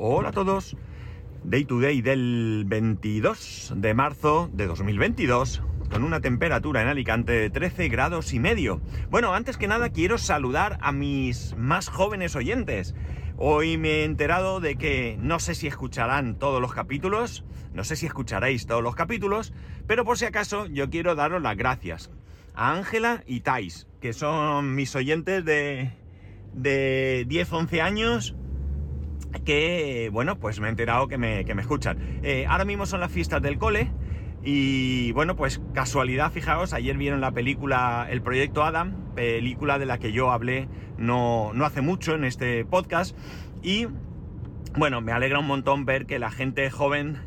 Hola a todos. Day to day del 22 de marzo de 2022 con una temperatura en Alicante de 13 grados y medio. Bueno, antes que nada quiero saludar a mis más jóvenes oyentes. Hoy me he enterado de que no sé si escucharán todos los capítulos, no sé si escucharéis todos los capítulos, pero por si acaso yo quiero daros las gracias a Ángela y Tais, que son mis oyentes de, de 10-11 años que, bueno, pues me he enterado que me, que me escuchan. Eh, ahora mismo son las fiestas del cole y, bueno, pues casualidad, fijaos, ayer vieron la película El Proyecto Adam, película de la que yo hablé no, no hace mucho en este podcast y, bueno, me alegra un montón ver que la gente joven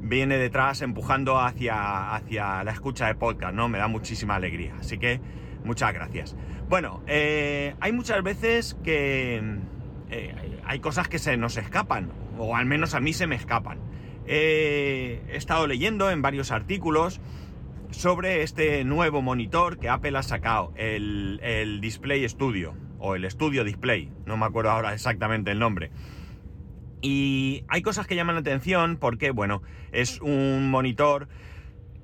viene detrás empujando hacia, hacia la escucha de podcast, ¿no? Me da muchísima alegría. Así que muchas gracias. Bueno, eh, hay muchas veces que eh, hay cosas que se nos escapan, o al menos a mí se me escapan. he estado leyendo en varios artículos sobre este nuevo monitor que Apple ha sacado, el, el Display Studio, o el Studio Display, no me acuerdo ahora exactamente el nombre. Y hay cosas que llaman la atención porque, bueno, es un monitor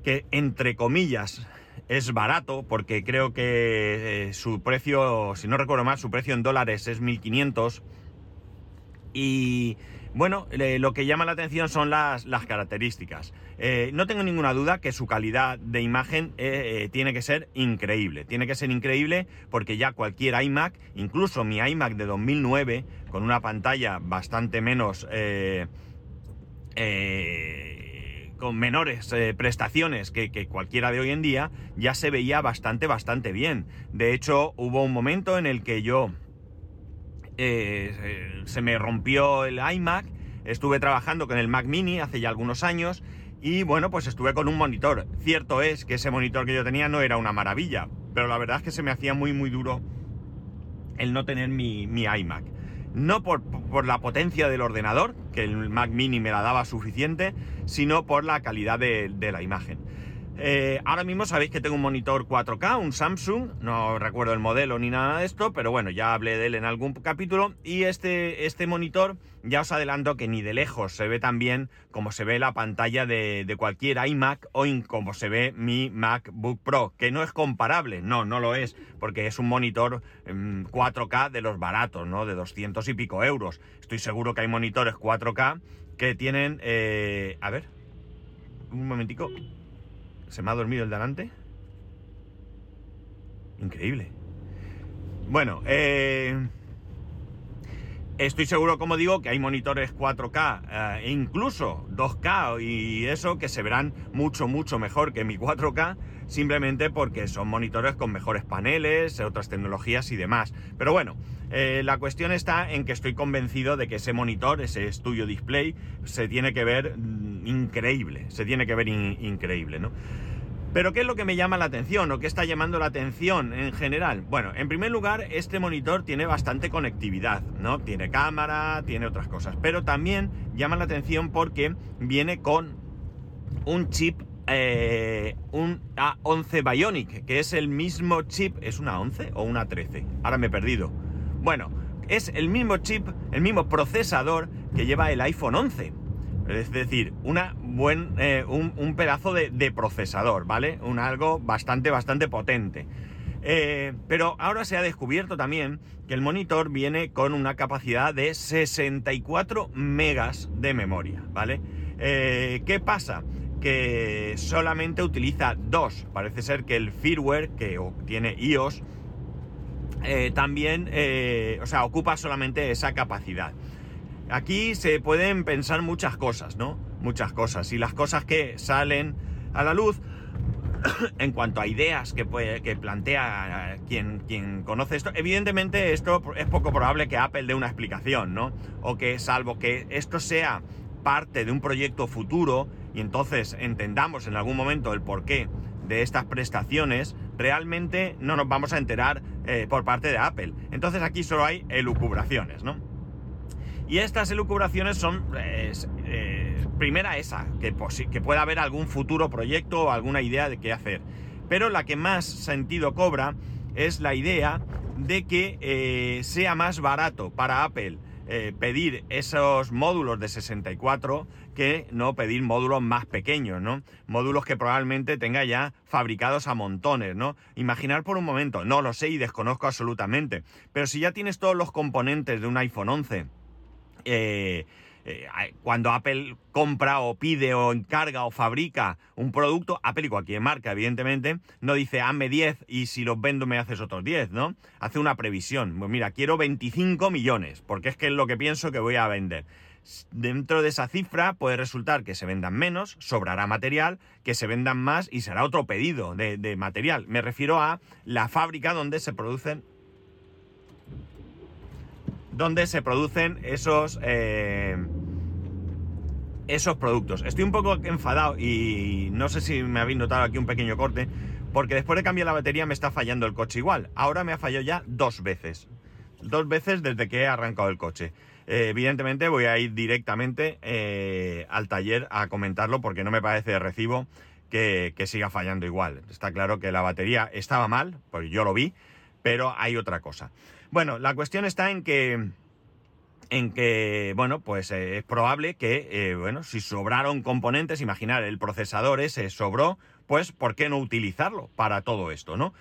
que, entre comillas, es barato porque creo que eh, su precio, si no recuerdo mal, su precio en dólares es 1500. Y bueno, lo que llama la atención son las, las características. Eh, no tengo ninguna duda que su calidad de imagen eh, tiene que ser increíble. Tiene que ser increíble porque ya cualquier iMac, incluso mi iMac de 2009, con una pantalla bastante menos... con menores prestaciones que, que, cualquiera de hoy en día, ya se veía bastante, bastante bien. De hecho, hubo un momento en el que yo eh, se me rompió el iMac, estuve trabajando con el Mac mini hace ya algunos años y bueno, pues estuve con un monitor. Cierto es que ese monitor que yo tenía no era una maravilla, pero la verdad es que se me hacía muy muy duro el no tener mi, iMac. No por, la potencia del ordenador, que el Mac mini me la daba suficiente, sino por la calidad de la imagen. Eh, ahora mismo sabéis que tengo un monitor 4K, un Samsung, no recuerdo el modelo ni nada de esto, pero bueno, ya hablé de él en algún capítulo. Y este, este monitor, ya os adelanto que ni de lejos se ve tan bien como se ve la pantalla de, cualquier iMac o como se ve mi MacBook Pro, que no es comparable, no, no lo es, porque es un monitor 4K em, de los baratos, ¿no? De 200 y pico euros. Estoy seguro que hay monitores 4K que tienen, eh, a ver, un momentico. ¿Se me ha dormido el delante? Increíble. Bueno, eh, estoy seguro, como digo, que hay monitores 4K eh, e incluso 2K y eso que se verán mucho, mucho mejor que mi 4K, simplemente porque son monitores con mejores paneles, otras tecnologías y demás. Pero bueno, eh, la cuestión está en que estoy convencido de que ese monitor, ese Studio Display, se tiene que ver mm, increíble, se tiene que ver increíble, ¿no? Pero ¿qué es lo que me llama la atención o qué está llamando la atención en general? Bueno, en primer lugar, este monitor tiene bastante conectividad, ¿no? Tiene cámara, tiene otras cosas, pero también llama la atención porque viene con un chip, eh, un A11 Bionic, que es el mismo chip, ¿es una 11 o una 13? Ahora me he perdido. Bueno, es el mismo chip, el mismo procesador que lleva el iPhone 11. Es decir, eh, un, pedazo de, procesador, ¿vale? Un algo bastante, bastante potente. Eh, pero ahora se ha descubierto también que el monitor viene con una capacidad de 64 megas de memoria, ¿vale? Eh, ¿Qué pasa? Que solamente utiliza dos. Parece ser que el firmware que tiene iOS también, o sea, ocupa solamente esa capacidad. Aquí se pueden pensar muchas cosas, ¿no? Muchas cosas. Y las cosas que salen a la luz en cuanto a ideas que, que plantea quien, quien conoce esto, evidentemente esto es poco probable que Apple dé una explicación, ¿no? O que salvo que esto sea parte de un proyecto futuro y entonces entendamos en algún momento el porqué de estas prestaciones, realmente no nos vamos a enterar eh, por parte de Apple. Entonces aquí solo hay elucubraciones, ¿no? Y estas elucubraciones son, eh, primera esa, que, que pueda haber algún futuro proyecto o alguna idea de qué hacer. Pero la que más sentido cobra es la idea de que eh, sea más barato para Apple eh, pedir esos módulos de 64 que no pedir módulos más pequeños, ¿no? Módulos que probablemente tenga ya fabricados a montones, ¿no? Imaginar por un momento, no lo sé y desconozco absolutamente, pero si ya tienes todos los componentes de un iPhone 11, eh, eh, cuando Apple compra o pide o encarga o fabrica un producto, Apple y cualquier marca, evidentemente, no dice hazme 10 y si los vendo me haces otros 10, ¿no? Hace una previsión. Pues mira, quiero 25 millones, porque es que es lo que pienso que voy a vender. Dentro de esa cifra puede resultar que se vendan menos, sobrará material, que se vendan más y será otro pedido de, material. Me refiero a la fábrica donde se producen donde se producen esos, eh, esos productos. Estoy un poco enfadado y no sé si me habéis notado aquí un pequeño corte, porque después de cambiar la batería me está fallando el coche igual. Ahora me ha fallado ya dos veces. Dos veces desde que he arrancado el coche. Eh, evidentemente voy a ir directamente eh, al taller a comentarlo porque no me parece de recibo que, que siga fallando igual. Está claro que la batería estaba mal, pues yo lo vi, pero hay otra cosa. Bueno, la cuestión está en que en que, bueno, pues eh, es probable que, eh, bueno, si sobraron componentes, imaginar, el procesador ese sobró, pues ¿por qué no utilizarlo para todo esto, no?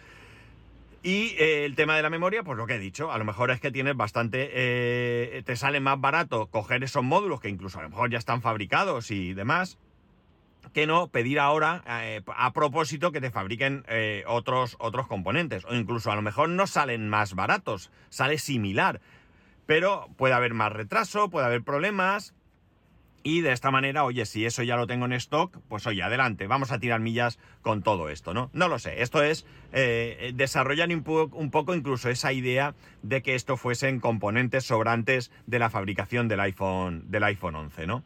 Y eh, el tema de la memoria, pues lo que he dicho, a lo mejor es que tienes bastante, te sale más barato coger esos módulos que incluso a lo mejor ya están fabricados y demás, que no pedir ahora eh, a propósito que te fabriquen eh, otros, otros componentes. O incluso a lo mejor no salen más baratos, sale similar. Pero puede haber más retraso, puede haber problemas. Y de esta manera, oye, si eso ya lo tengo en stock, pues oye, adelante, vamos a tirar millas con todo esto, ¿no? No lo sé, esto es eh, desarrollar un, un, poco incluso esa idea de que esto fuesen componentes sobrantes de la fabricación del iPhone, del iPhone 11, ¿no?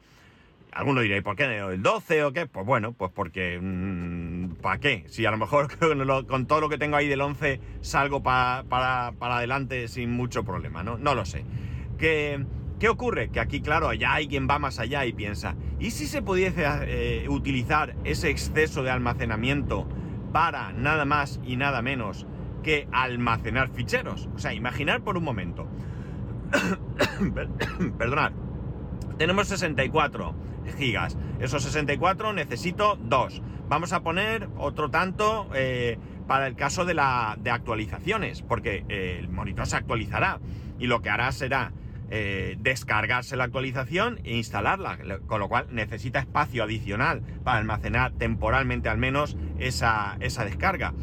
Alguno dirá, ¿y por qué el 12 o qué? Pues bueno, pues porque... Mm, ¿Para qué? Si a lo mejor con, todo lo que tengo ahí del 11 salgo para, adelante sin mucho problema, ¿no? No lo sé. ¿Qué, ¿Qué ocurre? Que aquí, claro, ya alguien va más allá y piensa, ¿y si se pudiese eh, utilizar ese exceso de almacenamiento para nada más y nada menos que almacenar ficheros? O sea, imaginar por un momento. Perdonad. Tenemos 64 gigas. Esos 64 necesito 2. Vamos a poner otro tanto eh, para el caso de, la, de actualizaciones, porque eh, el monitor se actualizará y lo que hará será eh, descargarse la actualización e instalarla, con lo cual necesita espacio adicional para almacenar temporalmente al menos esa, esa descarga.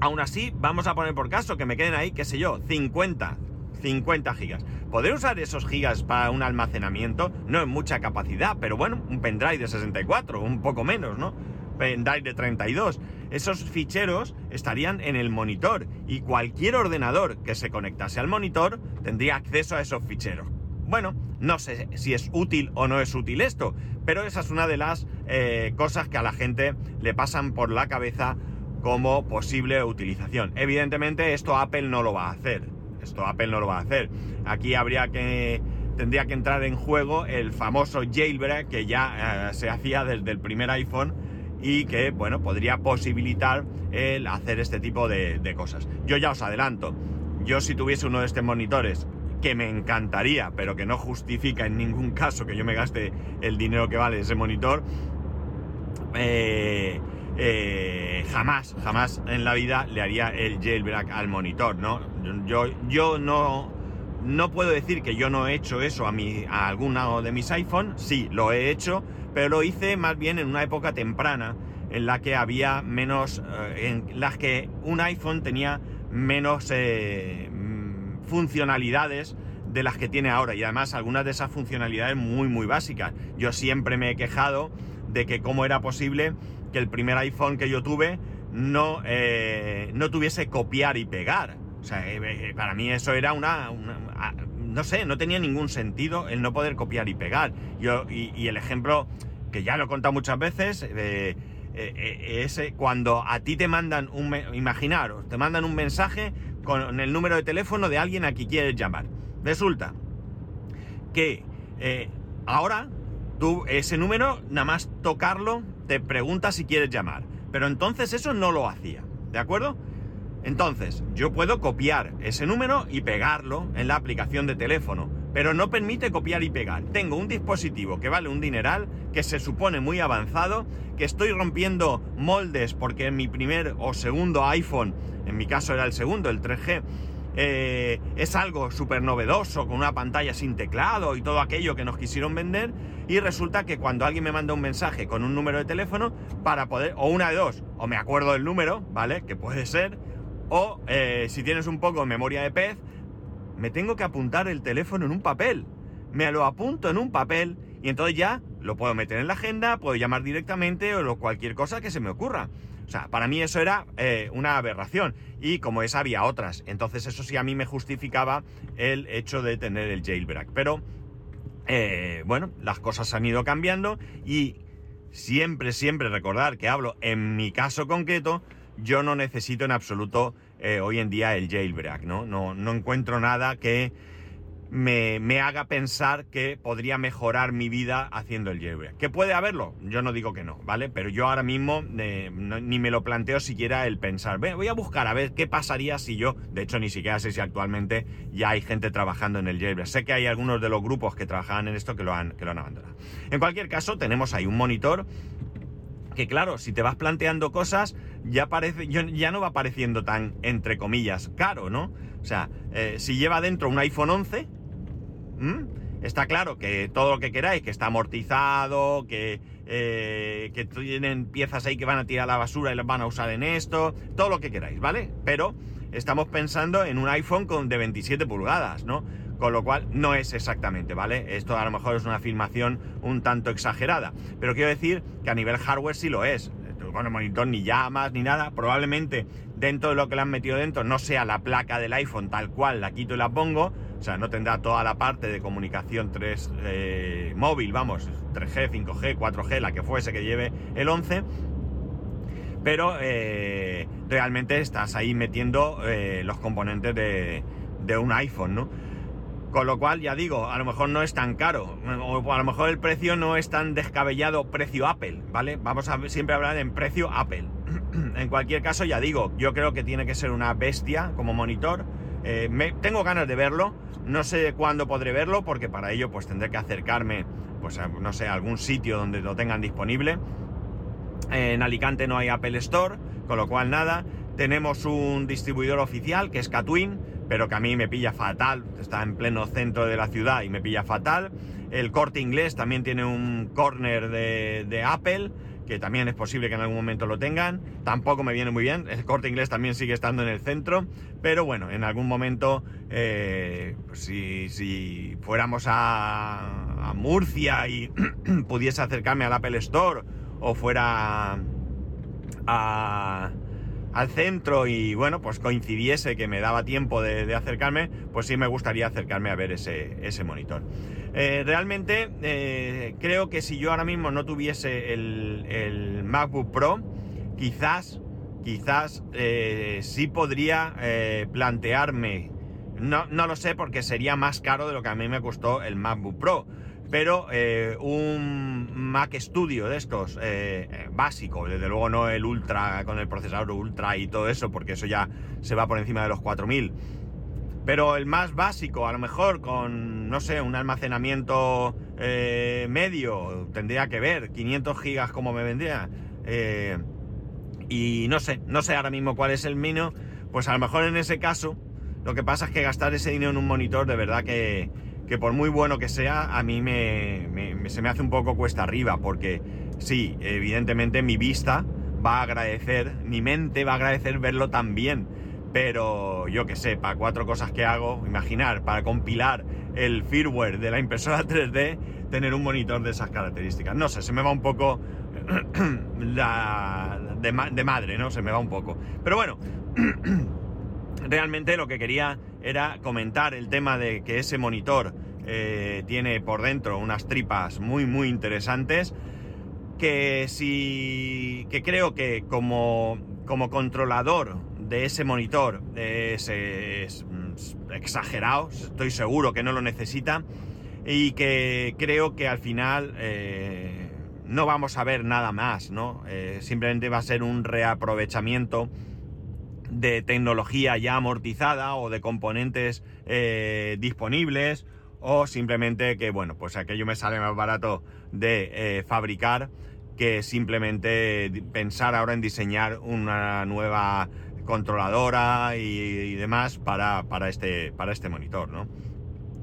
Aún así, vamos a poner por caso que me queden ahí, qué sé yo, 50, 50 gigas. Poder usar esos gigas para un almacenamiento no es mucha capacidad, pero bueno, un pendrive de 64, un poco menos, ¿no? Pendrive de 32. Esos ficheros estarían en el monitor y cualquier ordenador que se conectase al monitor tendría acceso a esos ficheros. Bueno, no sé si es útil o no es útil esto, pero esa es una de las eh, cosas que a la gente le pasan por la cabeza como posible utilización. Evidentemente esto Apple no lo va a hacer esto Apple no lo va a hacer. Aquí habría que tendría que entrar en juego el famoso jailbreak que ya eh, se hacía desde el primer iPhone y que, bueno, podría posibilitar el hacer este tipo de, cosas. Yo ya os adelanto, yo si tuviese uno de estos monitores, que me encantaría, pero que no justifica en ningún caso que yo me gaste el dinero que vale ese monitor, eh, eh, jamás, jamás en la vida le haría el jailbreak al monitor, ¿no? Yo, yo no, no puedo decir que yo no he hecho eso a, mi, a alguno de mis iPhone, sí, lo he hecho, pero lo hice más bien en una época temprana en la que había menos, eh, en las que un iPhone tenía menos eh, mm, funcionalidades de las que tiene ahora y además algunas de esas funcionalidades muy muy básicas. Yo siempre me he quejado de que cómo era posible que el primer iPhone que yo tuve no, eh, no tuviese copiar y pegar. Sea, eh, eh, para mí eso era una, No sé, no tenía ningún sentido el no poder copiar y pegar. Yo, y, el ejemplo que ya lo he contado muchas veces, es cuando a ti te mandan un... Imaginaros, te mandan un mensaje con el número de teléfono de alguien a quien quieres llamar. Resulta que ahora tú ese número, nada más tocarlo, te pregunta si quieres llamar. Pero entonces eso no lo hacía, ¿de acuerdo? Entonces, yo puedo copiar ese número y pegarlo en la aplicación de teléfono, pero no permite copiar y pegar. Tengo un dispositivo que vale un dineral, que se supone muy avanzado, que estoy rompiendo moldes porque mi primer o segundo iPhone, en mi caso era el segundo, el 3G, eh, es algo súper novedoso, con una pantalla sin teclado y todo aquello que nos quisieron vender, y resulta que cuando alguien me manda un mensaje con un número de teléfono, para poder, o una de dos, o me acuerdo del número, ¿vale? Que puede ser, o eh, si tienes un poco memoria de pez, me tengo que apuntar el teléfono en un papel. Me lo apunto en un papel y entonces ya lo puedo meter en la agenda, puedo llamar directamente o cualquier cosa que se me ocurra. O sea, para mí eso era eh, una aberración. Y como esa había otras. Entonces eso sí a mí me justificaba el hecho de tener el jailbreak. Pero, eh, bueno, las cosas han ido cambiando y siempre, siempre recordar que hablo en mi caso concreto, yo no necesito en absoluto eh, hoy en día el jailbreak, ¿no? No, no encuentro nada que me, haga pensar que podría mejorar mi vida haciendo el jailbreak. ¿Que puede haberlo? Yo no digo que no, ¿vale? Pero yo ahora mismo eh, ni me lo planteo siquiera el pensar, voy a buscar a ver qué pasaría si yo, de hecho ni siquiera sé si actualmente ya hay gente trabajando en el jailbreak. Sé que hay algunos de los grupos que trabajaban en esto que lo han, que lo han abandonado. En cualquier caso, tenemos ahí un monitor que claro, si te vas planteando cosas, ya, parece, ya no va pareciendo tan, entre comillas, caro, ¿no? O sea, eh, si lleva dentro un iPhone 11, Está claro que todo lo que queráis, que está amortizado, que, eh, que tienen piezas ahí que van a tirar a la basura y las van a usar en esto, todo lo que queráis, ¿vale? Pero estamos pensando en un iPhone con de 27 pulgadas, ¿no? Con lo cual no es exactamente, ¿vale? Esto a lo mejor es una afirmación un tanto exagerada. Pero quiero decir que a nivel hardware sí lo es. Con el monitor ni llamas ni nada. Probablemente dentro de lo que le han metido dentro no sea la placa del iPhone tal cual, la quito y la pongo o sea, no tendrá toda la parte de comunicación 3 eh, móvil, vamos, 3G, 5G, 4G, la que fuese que lleve el 11. Pero eh, realmente estás ahí metiendo eh, los componentes de, un iPhone, ¿no? Con lo cual, ya digo, a lo mejor no es tan caro, o a lo mejor el precio no es tan descabellado precio Apple, ¿vale? Vamos a siempre hablar en precio Apple. en cualquier caso, ya digo, yo creo que tiene que ser una bestia como monitor. me, tengo ganas de verlo. No sé cuándo podré verlo, porque para ello pues tendré que acercarme, pues a, no sé, algún sitio donde lo tengan disponible. En Alicante no hay Apple Store, con lo cual nada. Tenemos un distribuidor oficial que es Catwin, pero que a mí me pilla fatal. Está en pleno centro de la ciudad y me pilla fatal. El corte inglés también tiene un corner de, de Apple que también es posible que en algún momento lo tengan. Tampoco me viene muy bien. El corte inglés también sigue estando en el centro. Pero bueno, en algún momento, eh, pues si, fuéramos a, a Murcia y pudiese acercarme al Apple Store o fuera a al centro y bueno, pues coincidiese que me daba tiempo de, acercarme, pues sí me gustaría acercarme a ver ese, ese monitor. Eh, realmente eh, creo que si yo ahora mismo no tuviese el, MacBook Pro, quizás, quizás eh, sí podría plantearme, no, no lo sé porque sería más caro de lo que a mí me costó el MacBook Pro pero eh, un Mac Studio de estos, eh, eh, básico, desde luego no el Ultra con el procesador Ultra y todo eso, porque eso ya se va por encima de los 4000. Pero el más básico, a lo mejor con, no sé, un almacenamiento medio, tendría que ver, 500 gigas como me vendría. y no sé, no sé ahora mismo cuál es el mínimo, pues a lo mejor en ese caso, lo que pasa es que gastar ese dinero en un monitor de verdad que que por muy bueno que sea, a mí me, se me hace un poco cuesta arriba, porque sí, evidentemente mi vista va a agradecer, mi mente va a agradecer verlo tan bien, pero yo que sé, para cuatro cosas que hago, imaginar, para compilar el firmware de la impresora 3D, tener un monitor de esas características. No sé, se me va un poco la, de madre, ¿no? Se me va un poco. Pero bueno, realmente lo que quería era comentar el tema de que ese monitor eh, tiene por dentro unas tripas muy muy interesantes que si que creo que como, como controlador de ese monitor es, exagerado, estoy seguro que no lo necesita y que creo que al final eh, no vamos a ver nada más, ¿no? Eh, simplemente va a ser un reaprovechamiento de tecnología ya amortizada o de componentes eh, disponibles o simplemente que, bueno, pues aquello me sale más barato de eh, fabricar que simplemente pensar ahora en diseñar una nueva controladora y, demás para, este, para este monitor, ¿no?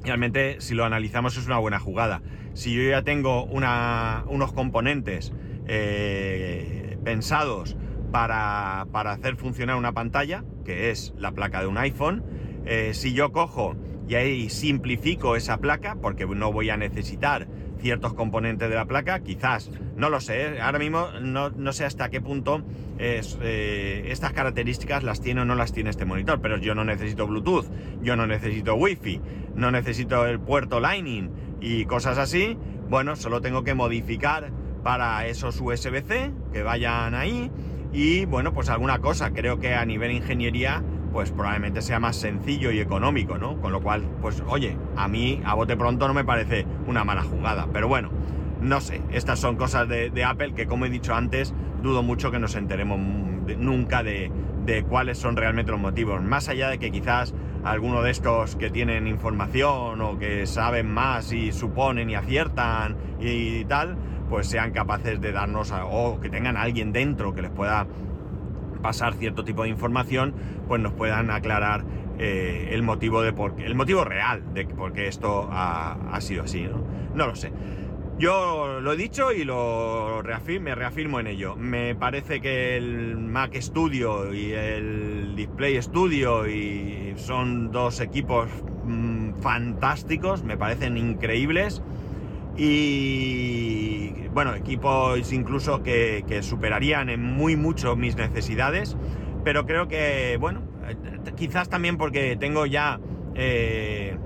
Realmente, si lo analizamos, es una buena jugada. Si yo ya tengo unos componentes eh, pensados para, hacer funcionar una pantalla, que es la placa de un iPhone, eh, si yo cojo y ahí simplifico esa placa, porque no voy a necesitar ciertos componentes de la placa, quizás, no lo sé, ¿eh? ahora mismo no, sé hasta qué punto eh, estas características las tiene o no las tiene este monitor, pero yo no necesito Bluetooth, yo no necesito Wi-Fi, no necesito el puerto Lightning y cosas así, bueno, solo tengo que modificar para esos USB-C que vayan ahí y bueno, pues alguna cosa, creo que a nivel ingeniería pues probablemente sea más sencillo y económico, ¿no? Con lo cual, pues oye, a mí a bote pronto no me parece una mala jugada, pero bueno, no sé, estas son cosas de, Apple que como he dicho antes, dudo mucho que nos enteremos nunca de, cuáles son realmente los motivos, más allá de que quizás alguno de estos que tienen información o que saben más y suponen y aciertan y tal, pues sean capaces de darnos o que tengan a alguien dentro que les pueda pasar cierto tipo de información, pues nos puedan aclarar eh, el motivo de por qué, el motivo real de por qué esto ha, sido así, ¿no? No lo sé. Yo lo he dicho y lo me reafirmo en ello. Me parece que el Mac Studio y el Display Studio y son dos equipos mm, fantásticos, me parecen increíbles. Y bueno, equipos incluso que, superarían en muy mucho mis necesidades, pero creo que, bueno, quizás también porque tengo ya eh,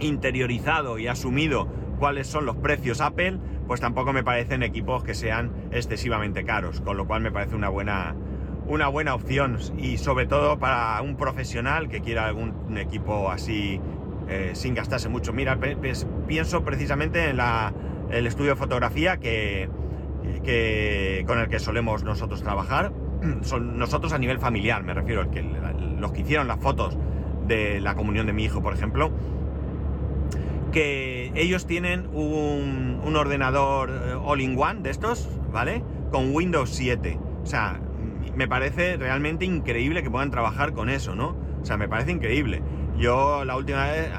interiorizado y asumido cuáles son los precios Apple, pues tampoco me parecen equipos que sean excesivamente caros, con lo cual me parece una buena, una buena opción y sobre todo para un profesional que quiera algún equipo así eh, sin gastarse mucho. Mira, pienso precisamente en el estudio de fotografía que, con el que solemos nosotros trabajar. Son nosotros a nivel familiar, me refiero, que, los que hicieron las fotos de la comunión de mi hijo, por ejemplo, que ellos tienen un, un ordenador eh, all-in-one de estos, ¿vale? Con Windows 7. O sea, me parece realmente increíble que puedan trabajar con eso, ¿no? O sea, me parece increíble. Yo la última vez,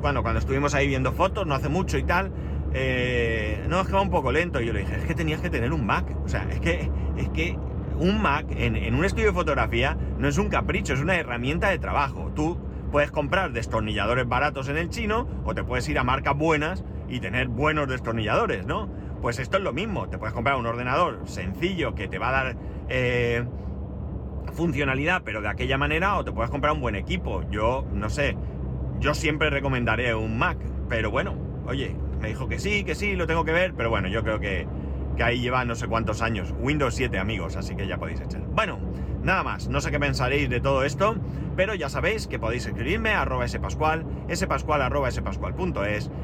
bueno, cuando estuvimos ahí viendo fotos, no hace mucho y tal, eh, no, es que va un poco lento. Y yo le dije, es que tenías que tener un Mac. O sea, es que, es que un Mac en, un estudio de fotografía no es un capricho, es una herramienta de trabajo. Tú puedes comprar destornilladores baratos en el chino o te puedes ir a marcas buenas y tener buenos destornilladores, ¿no? Pues esto es lo mismo. Te puedes comprar un ordenador sencillo que te va a dar... Eh, funcionalidad, pero de aquella manera, o te puedes comprar un buen equipo. Yo, no sé, yo siempre recomendaré un Mac, pero bueno, oye, me dijo que sí, que sí, lo tengo que ver, pero bueno, yo creo que, que ahí lleva no sé cuántos años. Windows 7, amigos, así que ya podéis echar. Bueno, nada más, no sé qué pensaréis de todo esto, pero ya sabéis que podéis escribirme a arroba spascual, spascual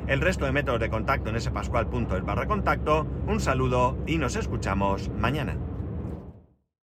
el resto de métodos de contacto en spascual.es barra contacto. Un saludo y nos escuchamos mañana.